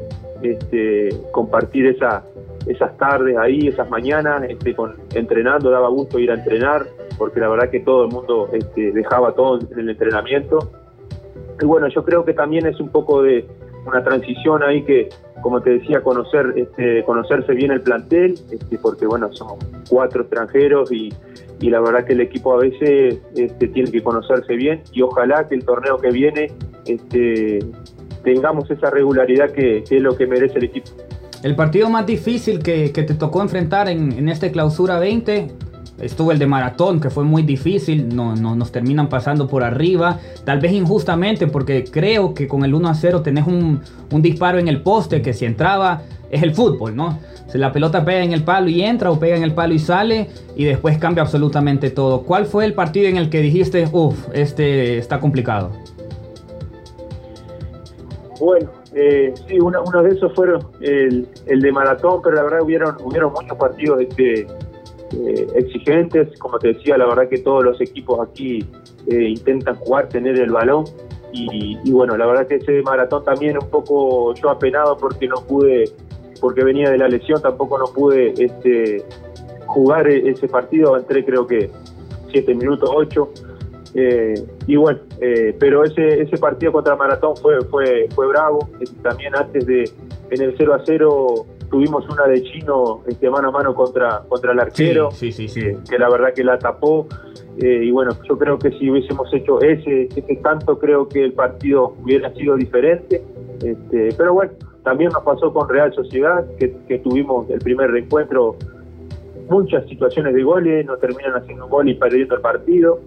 D: compartir esa esas tardes ahí, esas mañanas, este, con, entrenando, daba gusto ir a entrenar, porque la verdad que todo el mundo este, dejaba todo en el entrenamiento. Y bueno, yo creo que también es un poco de una transición ahí que, como te decía, conocer, este, conocerse bien el plantel, este, porque bueno, somos cuatro extranjeros y, y la verdad que el equipo a veces este, tiene que conocerse bien y ojalá que el torneo que viene este, tengamos esa regularidad que, que es lo que merece el equipo.
B: El partido más difícil que, que te tocó enfrentar en, en este clausura 20 estuvo el de maratón, que fue muy difícil, no, no, nos terminan pasando por arriba, tal vez injustamente, porque creo que con el 1 a 0 tenés un, un disparo en el poste que si entraba es el fútbol, ¿no? Si la pelota pega en el palo y entra o pega en el palo y sale y después cambia absolutamente todo. ¿Cuál fue el partido en el que dijiste, uff, este está complicado?
D: Bueno, eh, sí, uno, de esos fueron el, el de maratón, pero la verdad hubieron, hubieron muchos partidos este, eh, exigentes. Como te decía, la verdad que todos los equipos aquí eh, intentan jugar, tener el balón. Y, bueno, la verdad que ese maratón también un poco yo apenado porque no pude, porque venía de la lesión, tampoco no pude este, jugar e- ese partido. Entré creo que siete minutos, ocho. Eh, y bueno, eh, pero ese ese partido contra Maratón fue fue fue bravo. También antes de en el 0 a 0 tuvimos una de Chino este mano a mano contra contra el arquero,
B: sí, sí, sí.
D: que, que la verdad que la tapó. Eh, y bueno, yo creo que si hubiésemos hecho ese ese tanto, creo que el partido hubiera sido diferente. Este, pero bueno, también nos pasó con Real Sociedad, que, que tuvimos el primer reencuentro muchas situaciones de goles, nos terminan haciendo un gol y perdiendo el partido.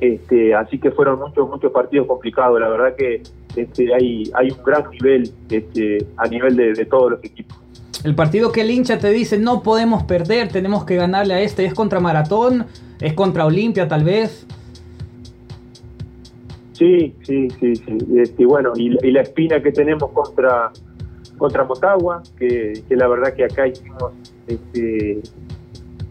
D: Este, así que fueron muchos muchos partidos complicados. La verdad que este, hay hay un gran nivel este, a nivel de, de todos los equipos.
B: El partido que el hincha te dice no podemos perder, tenemos que ganarle a este, es contra Maratón, es contra Olimpia tal vez.
D: Sí, sí, sí, sí. Este, bueno, y, y la espina que tenemos contra contra Motagua, que, que la verdad que acá hicimos este,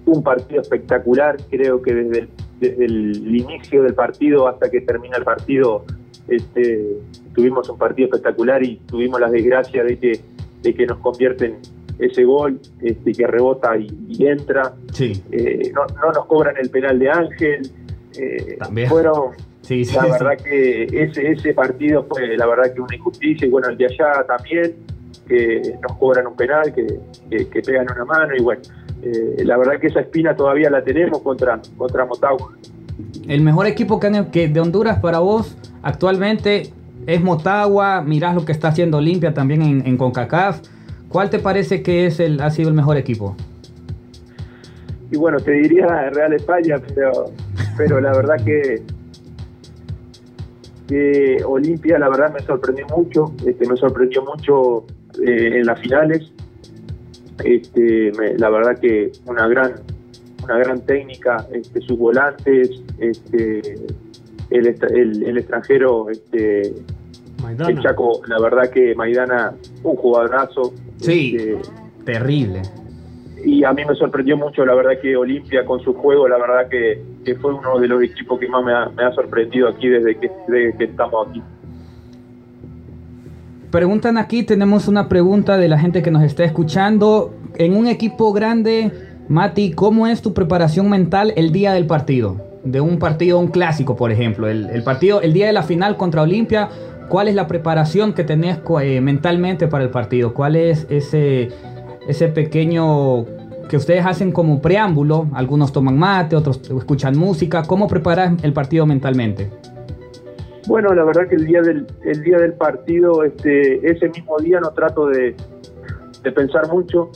D: un partido espectacular. Creo que desde el, desde el inicio del partido hasta que termina el partido, este, tuvimos un partido espectacular y tuvimos la desgracia de que, de que nos convierten ese gol, este, que rebota y, y entra.
B: Sí.
D: Eh, no, no nos cobran el penal de Ángel. Eh,
B: También.
D: Fueron,
B: Sí, sí,
D: la verdad que ese, ese partido fue la verdad que una injusticia y bueno, el de allá también, que nos cobran un penal, que, que, que pegan una mano y bueno, eh, la verdad que esa espina todavía la tenemos contra, contra Motagua.
B: El mejor equipo que, que de Honduras para vos actualmente es Motagua, mirás lo que está haciendo Olimpia también en, en CONCACAF. ¿Cuál te parece que es el, ha sido el mejor equipo?
D: Y bueno, te diría Real España, pero, pero la verdad que, que Olimpia la verdad me sorprendió mucho, este, me sorprendió mucho eh, en las finales. Este, me- la verdad que una gran una gran técnica, este, sus volantes, este, el, el, el extranjero, este, el. Chaco, la verdad que Maidana, un jugadorazo.
B: Sí.
D: este,
B: Terrible.
D: y a mí me sorprendió mucho, la verdad que Olimpia con su juego, la verdad que, que fue uno de los equipos que más me ha, me ha sorprendido aquí desde que, desde que estamos aquí.
B: Preguntan aquí, tenemos una pregunta de la gente que nos está escuchando. En un equipo grande, Mati, ¿cómo es tu preparación mental el día del partido? De un partido, un clásico, por ejemplo. El, partido, el día de la final contra Olimpia, ¿cuál es la preparación que tenés eh, mentalmente para el partido? ¿Cuál es ese, ese pequeño que ustedes hacen como preámbulo? Algunos toman mate, otros escuchan música. ¿Cómo preparas el partido mentalmente?
D: Bueno, la verdad que el día del, el día del partido, este, ese mismo día no trato de, de pensar mucho,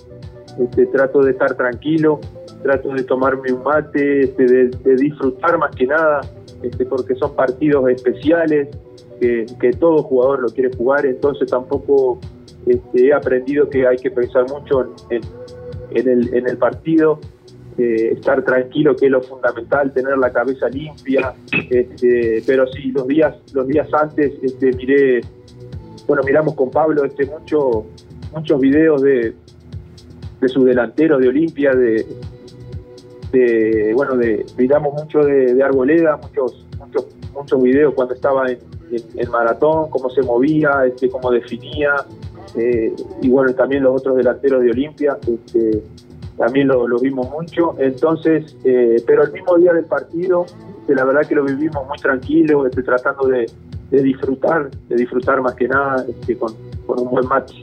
D: este, trato de estar tranquilo, trato de tomarme un mate, este, de, disfrutar más que nada, este, porque son partidos especiales, que, que todo jugador lo quiere jugar, entonces tampoco este, he aprendido que hay que pensar mucho en- en el, en el partido, eh, estar tranquilo que es lo fundamental, tener la cabeza limpia, este, pero sí, los días, los días antes este, miré, bueno, miramos con Pablo este mucho, muchos videos de, de sus delanteros de Olimpia, de, de, bueno, de, miramos mucho de, Arboleda, muchos, muchos, muchos videos cuando estaba en, en- en maratón, cómo se movía, este, cómo definía, eh, y bueno, también los otros delanteros de Olimpia, este, también lo, lo vimos mucho, entonces, eh, pero el mismo día del partido, este, la verdad que lo vivimos muy tranquilo, este, tratando de, de disfrutar, de disfrutar más que nada este, con, con un buen match.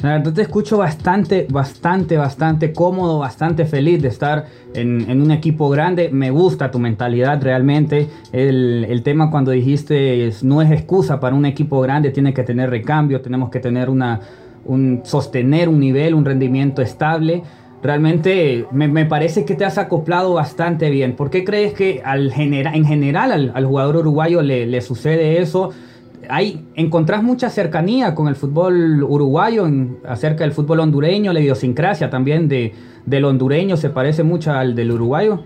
B: La verdad te escucho bastante, bastante, bastante cómodo, bastante feliz de estar en, en un equipo grande. Me gusta tu mentalidad realmente. El, el tema cuando dijiste es- no es excusa para un equipo grande, tiene que tener recambio, tenemos que tener una, un, sostener un nivel, un rendimiento estable. Realmente me, me parece que te has acoplado bastante bien. ¿Por qué crees que al genera- en general al, al jugador uruguayo le, le sucede eso? hay, encontrás mucha cercanía con el fútbol uruguayo en- acerca del fútbol hondureño, la idiosincrasia también de, del hondureño se parece mucho al del uruguayo.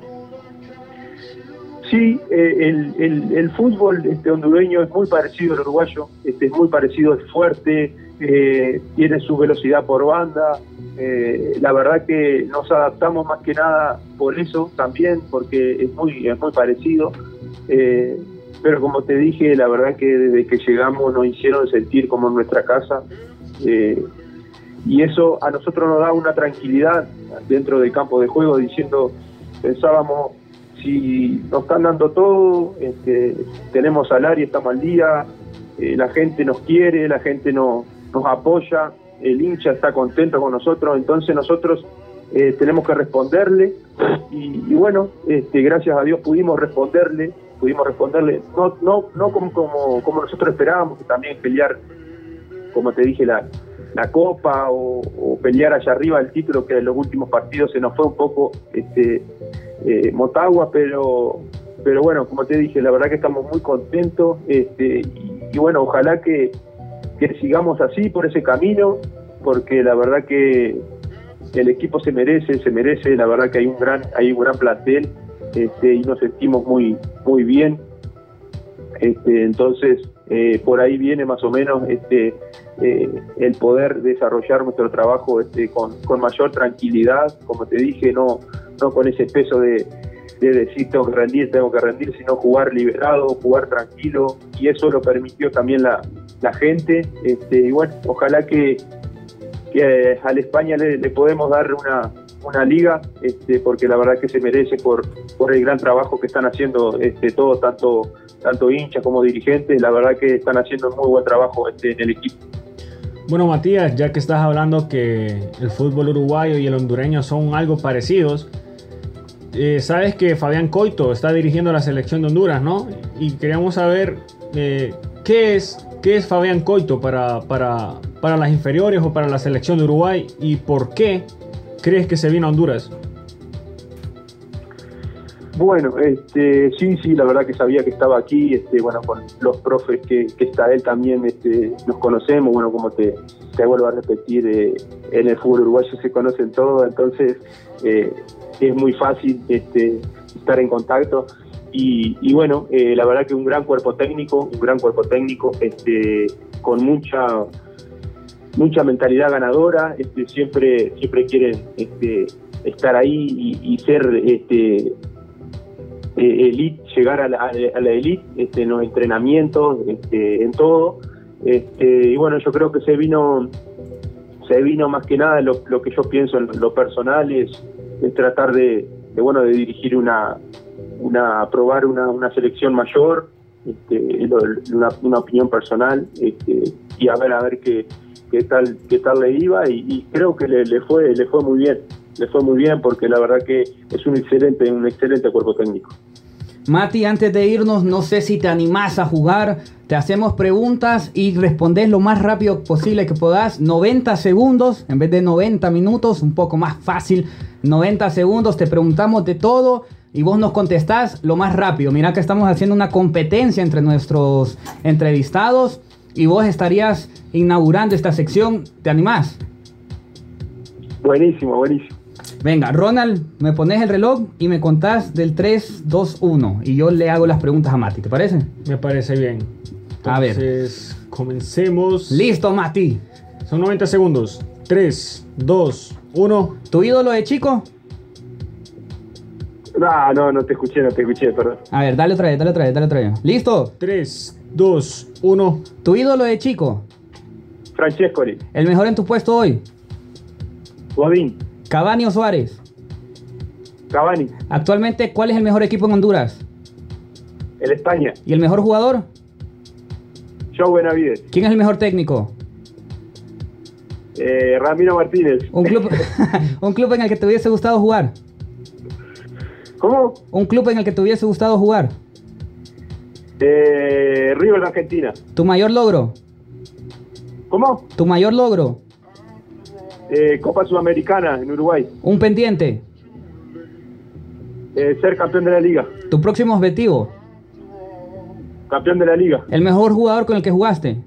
D: Sí, eh, el, el- el fútbol este, hondureño es muy parecido al uruguayo, este, es muy parecido, es fuerte, eh, tiene su velocidad por banda. eh, la verdad que nos adaptamos más que nada por eso también, porque es muy, es muy parecido. Eh, pero como te dije, la verdad que desde que llegamos nos hicieron sentir como en nuestra casa. y eso a nosotros nos da una tranquilidad dentro del campo de juego, diciendo, pensábamos, si nos están dando todo, este, tenemos salario, estamos al día, la gente nos quiere, la gente no- nos apoya, el hincha está contento con nosotros, entonces nosotros eh, tenemos que responderle. Y, bueno, este, gracias a Dios pudimos responderle, pudimos responderle, no, no, no como, como, como nosotros esperábamos, que también pelear, como te dije, la, la copa o, o pelear allá arriba el título que en los últimos partidos se nos fue un poco este, eh, Motagua, pero pero bueno, como te dije, la verdad que estamos muy contentos este, y, y bueno, ojalá que, que sigamos así por ese camino, porque la verdad que el equipo se merece, se merece, la verdad que hay un gran, hay un gran plantel este, y nos sentimos muy, muy bien. Este, entonces, eh, por ahí viene más o menos este, eh, el poder desarrollar nuestro trabajo este, con, con mayor tranquilidad, como te dije, no, no con ese peso de, de decir tengo que rendir, tengo que rendir, sino jugar liberado, jugar tranquilo, y eso lo permitió también la, la gente. Este, y bueno, ojalá que, que a la España le, le podemos dar una, una liga, este, porque la verdad que se merece por, por el gran trabajo que están haciendo este, todos, tanto, tanto hinchas como dirigentes, la verdad que están haciendo un muy buen trabajo en el equipo.
C: Bueno, Matías, ya que estás hablando que el fútbol uruguayo y el hondureño son algo parecidos, eh, sabes que Fabián Coito está dirigiendo la selección de Honduras, ¿no? Y queríamos saber eh, qué es qué es Fabián Coito para, para, para las inferiores o para la selección de Uruguay y por qué crees que se vino a Honduras.
D: Bueno, este, sí, sí, la verdad que sabía que estaba aquí, este, bueno, con los profes que, está él también, este, nos conocemos, bueno, como te, te vuelvo a repetir, eh, en el fútbol uruguayo se conocen todos, entonces eh, es muy fácil este, estar en contacto y, bueno, eh, la verdad que un gran cuerpo técnico, un gran cuerpo técnico, este, con mucha mucha mentalidad ganadora, este, siempre siempre quieren este, estar ahí y, ser este, eh, elite, llegar a la, elite este, en los entrenamientos, este, en todo. Este, y bueno, yo creo que se vino se vino más que nada lo, que yo pienso en lo personal es, tratar de, bueno de dirigir una una probar una, una selección mayor este, una, una opinión personal este, y a ver a ver qué, qué tal qué tal le iba y, y creo que le, le fue le fue muy bien le fue muy bien porque la verdad que es un excelente un excelente cuerpo técnico
B: Mati, antes de irnos, no sé si te animás a jugar. Te hacemos preguntas y respondes lo más rápido posible que puedas. 90 segundos en vez de 90 minutos, un poco más fácil. 90 segundos, te preguntamos de todo y vos nos contestás lo más rápido. Mira que estamos haciendo una competencia entre nuestros entrevistados y vos estarías inaugurando esta sección. ¿Te animás?
D: buenísimo buenísimo
B: Venga, Ronald, me pones el reloj y me contás del 3, 2, 1 y yo le hago las preguntas a Mati, ¿te parece?
C: Me parece bien.
B: A ver.
C: Entonces, comencemos.
B: Listo, Mati.
C: Son 90 segundos. 3, 2, 1.
B: ¿Tu ídolo de chico?
D: no no no te escuché no te escuché perdón
B: A ver, dale otra vez, dale otra vez, dale otra vez. ¿Listo?
C: 3, 2, 1.
B: ¿Tu ídolo de chico?
D: Francescoli
B: ¿El mejor en tu puesto hoy?
D: Godín
B: ¿Cavani o Suárez?
D: Cavani
B: Actualmente, ¿cuál es el mejor equipo en Honduras?
D: el España
B: ¿Y el mejor jugador?
D: Joe Benavides
B: ¿Quién es el mejor técnico?
D: eh, Ramiro Martínez
B: Un club, un club en el que te hubiese gustado jugar.
D: ¿cómo?
B: Un club en el que te hubiese gustado jugar.
D: Eh, River de Argentina
B: ¿Tu mayor logro?
D: ¿cómo?
B: ¿Tu mayor logro?
D: Eh, Copa Sudamericana en Uruguay
B: ¿Un pendiente?
D: Eh, ser campeón de la liga
B: ¿Tu próximo objetivo?
D: campeón de la liga
B: ¿El mejor jugador con el que jugaste?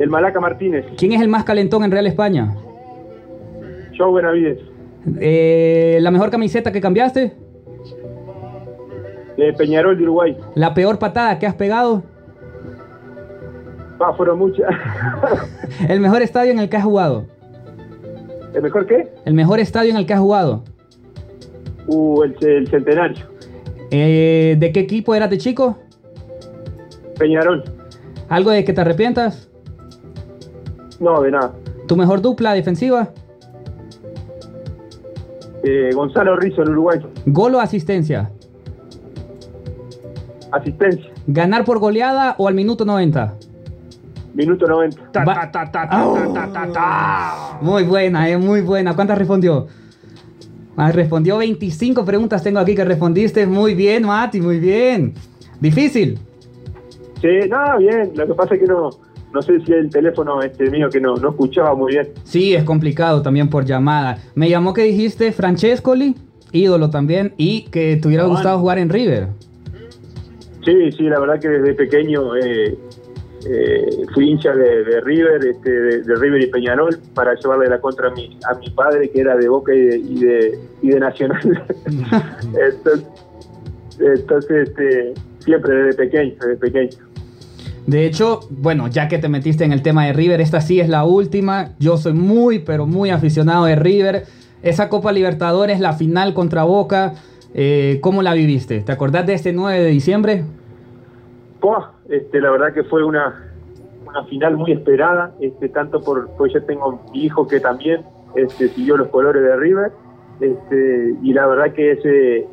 D: el Malaca Martínez
B: ¿Quién es el más calentón en Real España?
D: Joe Benavides
B: Eh, ¿La mejor camiseta que cambiaste?
D: De Peñarol de Uruguay.
B: La peor patada que has pegado.
D: Va, fueron muchas.
B: El mejor estadio en el que has jugado.
D: ¿El mejor qué?
B: El mejor estadio en el que has jugado.
D: Uh, el, el Centenario.
B: Eh, ¿De qué equipo eras de chico?
D: Peñarol.
B: ¿Algo de que te arrepientas?
D: No, de nada.
B: ¿Tu mejor dupla defensiva?
D: Eh, Gonzalo Rizzo en Uruguay.
B: ¿Gol o asistencia?
D: Asistencia.
B: ¿Ganar por goleada o al minuto 90?
D: Minuto 90.
C: Ta,
B: Va-
C: ta, ta, ta, ta, ta, ta, ta, ta.
B: Muy buena, eh, muy buena. ¿Cuántas respondió? Ah, respondió 25 preguntas tengo aquí que respondiste. Muy bien, Mati, muy bien. Difícil.
D: Sí, no, bien. Lo que pasa es que no, no sé si el teléfono este mío que no, no escuchaba muy bien.
B: Sí, es complicado también por llamada. Me llamó que dijiste Francescoli, ídolo también, y que te hubiera
C: Juan.
B: gustado jugar en River.
D: Sí, sí, la verdad que desde pequeño eh, eh, fui hincha de, River, este, de, River y Peñarol, para llevarle la contra a mi, padre, que era de Boca y de, Nacional. entonces, entonces este, siempre desde pequeño, desde pequeño.
B: De hecho, bueno, ya que te metiste en el tema de River, esta sí es la última. Yo soy muy, pero muy aficionado de River. Esa Copa Libertadores, la final contra Boca, eh, ¿cómo la viviste? ¿Te acordás de este 9 de diciembre?
D: Este, la verdad que fue una, una final muy esperada, este, tanto por, pues yo tengo mi hijo que también este, siguió los colores de River, este, y la verdad que ese,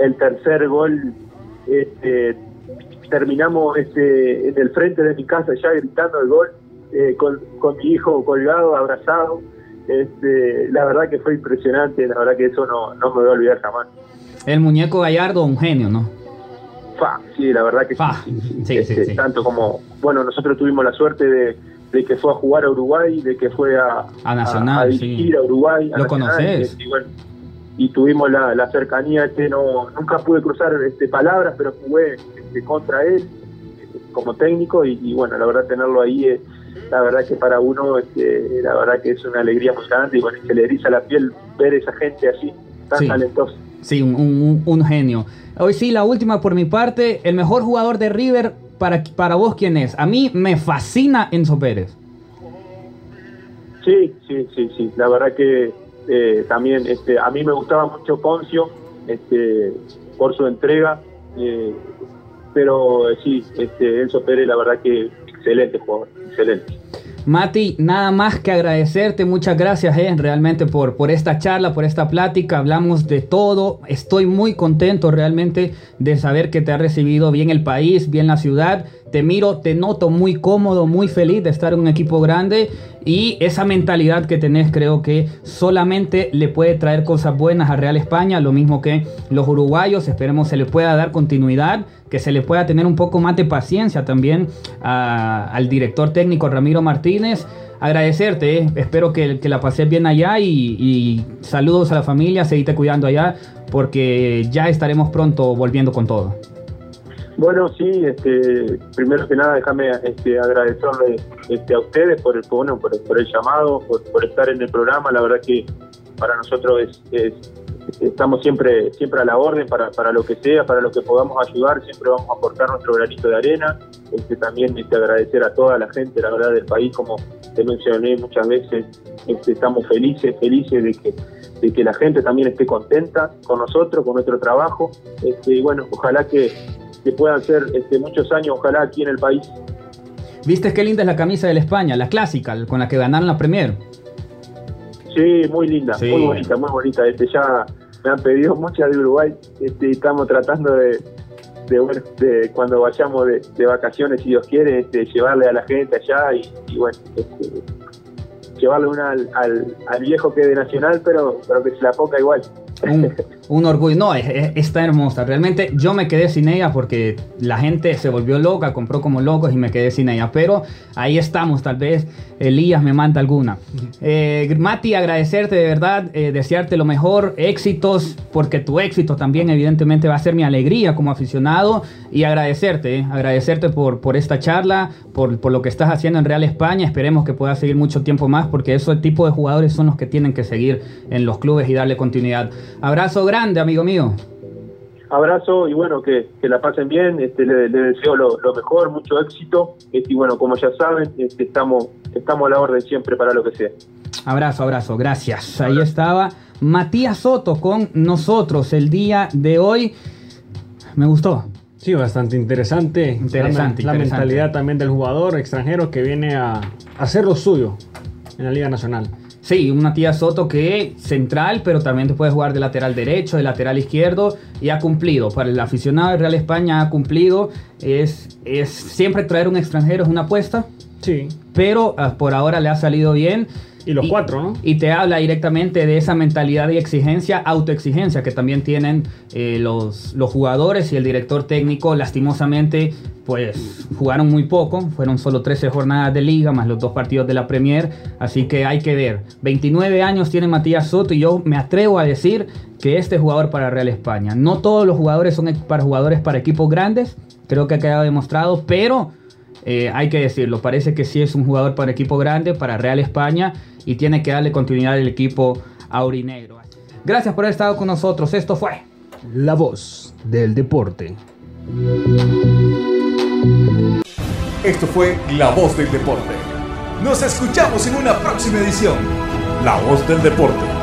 D: el tercer gol, terminamos en el frente de mi casa ya gritando el gol, eh, con, con mi hijo colgado, abrazado, este, la verdad que fue impresionante, la verdad que eso no, no me voy a olvidar jamás.
B: El muñeco Gallardo, un genio, ¿no?
D: Fa, sí, la verdad que
B: Fa,
D: sí, sí, sí.
B: sí,
D: Este,
B: sí, sí.
D: Tanto como, bueno, nosotros tuvimos la suerte de, de que fue a jugar a Uruguay, de que fue a,
B: A Nacional,
D: a, a dirigir a Uruguay.
B: ¿Lo conoces?
D: este, y, bueno, y tuvimos la, la cercanía, este, no, nunca pude cruzar este, palabras, pero jugué este, contra él como técnico y, y, bueno, la verdad tenerlo ahí, eh, la verdad que para uno, este, la verdad que es una alegría muy grande y bueno, se le eriza la piel ver esa gente así, tan talentosa.
B: Sí, un, un- un genio. Hoy sí, la última por mi parte. El mejor jugador de River, para, para vos, ¿quién es? A mí me fascina Enzo Pérez.
D: Sí, sí, sí, sí. La verdad que eh, también este, a mí me gustaba mucho Poncio este, por su entrega, eh, pero eh, sí, este, Enzo Pérez, la verdad que excelente jugador, excelente.
B: Mati, nada más que agradecerte, muchas gracias eh, realmente por, por esta charla, por esta plática, hablamos de todo, estoy muy contento realmente de saber que te ha recibido bien el país, bien la ciudad, te miro, te noto muy cómodo, muy feliz de estar en un equipo grande y esa mentalidad que tenés creo que solamente le puede traer cosas buenas a Real España, lo mismo que los uruguayos, esperemos se le pueda dar continuidad, que se le pueda tener un poco más de paciencia también al director técnico Ramiro Martínez. Agradecerte, eh. espero que, que la pases bien allá y, y saludos a la familia, seguite cuidando allá porque ya estaremos pronto volviendo con todo.
D: Bueno, sí, este, primero que nada, déjame este, agradecerle este, a ustedes por el, bueno, por, por el llamado, por, estar en el programa. La verdad que para nosotros es, es- estamos siempre siempre a la orden para, para lo que sea, para lo que podamos ayudar, siempre vamos a aportar nuestro granito de arena. Este, también este, agradecer a toda la gente, la verdad, del país, como te mencioné muchas veces, este, estamos felices, felices de que de que la gente también esté contenta con nosotros, con nuestro trabajo. Este, y bueno, ojalá que, que puedan ser este, muchos años, ojalá aquí en el país.
B: ¿Viste qué linda es la camisa del España, la clásica, con la que ganaron la Premier?
D: Sí, muy linda,
B: Sí.
D: muy bonita, muy bonita. Este, ya me han pedido muchas de Uruguay este, y estamos tratando de, de, bueno, de cuando vayamos de, de vacaciones, si Dios quiere, este, llevarle a la gente allá y, y bueno, este, llevarle una al, al, al viejo que es de Nacional, pero, pero que se la ponga igual.
B: un, un orgullo. No, es- es- está hermosa. Realmente yo me quedé sin ella porque la gente se volvió loca, compró como locos y me quedé sin ella. Pero ahí estamos, tal vez Elías me manda alguna. Eh, Mati, agradecerte de verdad, eh, desearte lo mejor, éxitos, porque tu éxito también evidentemente va a ser mi alegría como aficionado. Y agradecerte, eh, agradecerte por, por esta charla, por, por lo que estás haciendo en Real España. Esperemos que puedas seguir mucho tiempo más porque esos tipos de jugadores son los que tienen que seguir en los clubes y darle continuidad. Abrazo grande, amigo mío.
D: abrazo y bueno, que, que la pasen bien, este, le, le deseo lo, lo mejor, mucho éxito este, y bueno, como ya saben, este, estamos, estamos a la orden siempre para lo que sea.
B: Abrazo, abrazo, gracias. Ahí estaba Matías Soto con nosotros el día de hoy. Me gustó.
C: Sí, bastante interesante.
B: Interesante,
C: La, la
B: interesante.
C: mentalidad también del jugador extranjero que viene a hacer lo suyo en la Liga Nacional.
B: Sí, un Matías Soto que central, pero también te puede jugar de lateral derecho, de lateral izquierdo y ha cumplido. Para el aficionado de Real España ha cumplido. Es, es siempre traer un extranjero es una apuesta,
C: Sí.
B: pero ah, por ahora le ha salido bien.
C: Y los cuatro, ¿no?
B: Y te habla directamente de esa mentalidad y exigencia, autoexigencia que también tienen eh, los, los jugadores y el director técnico. Lastimosamente, pues jugaron muy poco, fueron solo 13 jornadas de liga más los dos partidos de la Premier, así que hay que ver. 29 años tiene Matías Soto y yo me atrevo a decir que este es jugador para Real España. No todos los jugadores son para jugadores para equipos grandes, creo que ha quedado demostrado, pero eh, hay que decirlo, parece que sí es un jugador para equipo grande, para Real España y tiene que darle continuidad al equipo aurinegro. Gracias por haber estado con nosotros. Esto fue
C: La voz del deporte.
E: Esto fue La Voz del Deporte. Nos escuchamos en una próxima edición. La Voz del Deporte.